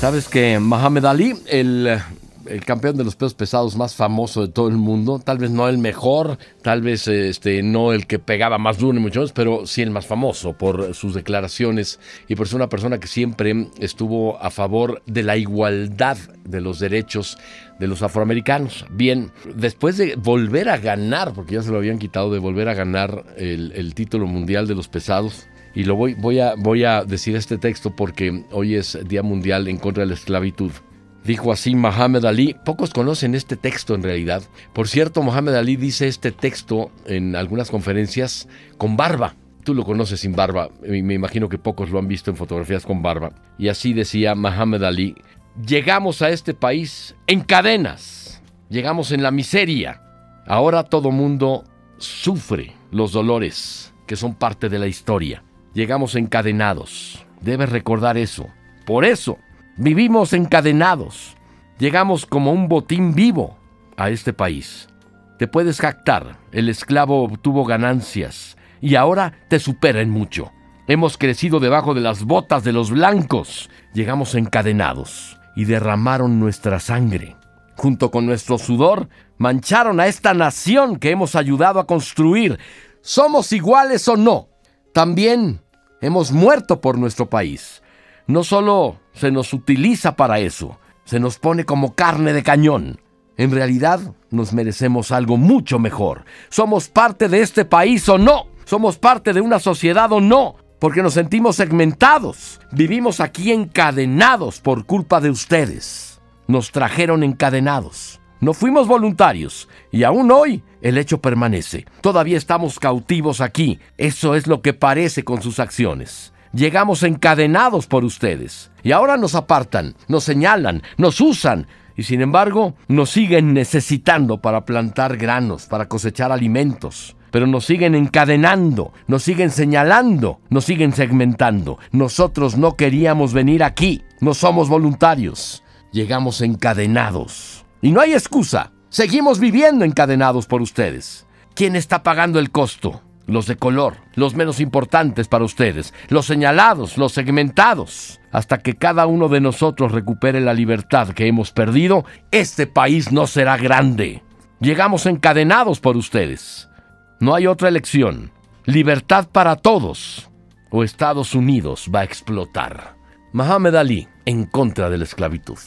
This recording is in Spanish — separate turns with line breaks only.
Sabes que Mohamed Ali, el, el campeón de los pesos pesados más famoso de todo el mundo, tal vez no el mejor, tal vez este, no el que pegaba más duro ni mucho menos, pero sí el más famoso por sus declaraciones y por ser una persona que siempre estuvo a favor de la igualdad de los derechos de los afroamericanos. Bien, después de volver a ganar, porque ya se lo habían quitado, de volver a ganar el, el título mundial de los pesados, y lo voy, voy, a, a decir este texto porque hoy es Día Mundial en contra de la esclavitud. Dijo así Muhammad Ali. Pocos conocen este texto en realidad. Por cierto, Muhammad Ali dice este texto en algunas conferencias con barba. Tú lo conoces sin barba. Me imagino que pocos lo han visto en fotografías con barba. Y así decía Muhammad Ali. Llegamos a este país en cadenas. Llegamos en la miseria. Ahora todo mundo sufre los dolores que son parte de la historia llegamos encadenados. Debes recordar eso. Por eso, vivimos encadenados. Llegamos como un botín vivo a este país. Te puedes jactar, el esclavo obtuvo ganancias y ahora te supera en mucho. Hemos crecido debajo de las botas de los blancos. Llegamos encadenados y derramaron nuestra sangre. Junto con nuestro sudor, mancharon a esta nación que hemos ayudado a construir. ¿Somos iguales o no? También Hemos muerto por nuestro país. No solo se nos utiliza para eso, se nos pone como carne de cañón. En realidad nos merecemos algo mucho mejor. ¿Somos parte de este país o no? ¿Somos parte de una sociedad o no? Porque nos sentimos segmentados. Vivimos aquí encadenados por culpa de ustedes. Nos trajeron encadenados. No fuimos voluntarios y aún hoy el hecho permanece. Todavía estamos cautivos aquí. Eso es lo que parece con sus acciones. Llegamos encadenados por ustedes y ahora nos apartan, nos señalan, nos usan y sin embargo nos siguen necesitando para plantar granos, para cosechar alimentos. Pero nos siguen encadenando, nos siguen señalando, nos siguen segmentando. Nosotros no queríamos venir aquí, no somos voluntarios. Llegamos encadenados. Y no hay excusa. Seguimos viviendo encadenados por ustedes. ¿Quién está pagando el costo? Los de color, los menos importantes para ustedes, los señalados, los segmentados. Hasta que cada uno de nosotros recupere la libertad que hemos perdido, este país no será grande. Llegamos encadenados por ustedes. No hay otra elección. Libertad para todos. O Estados Unidos va a explotar. Muhammad Ali en contra de la esclavitud.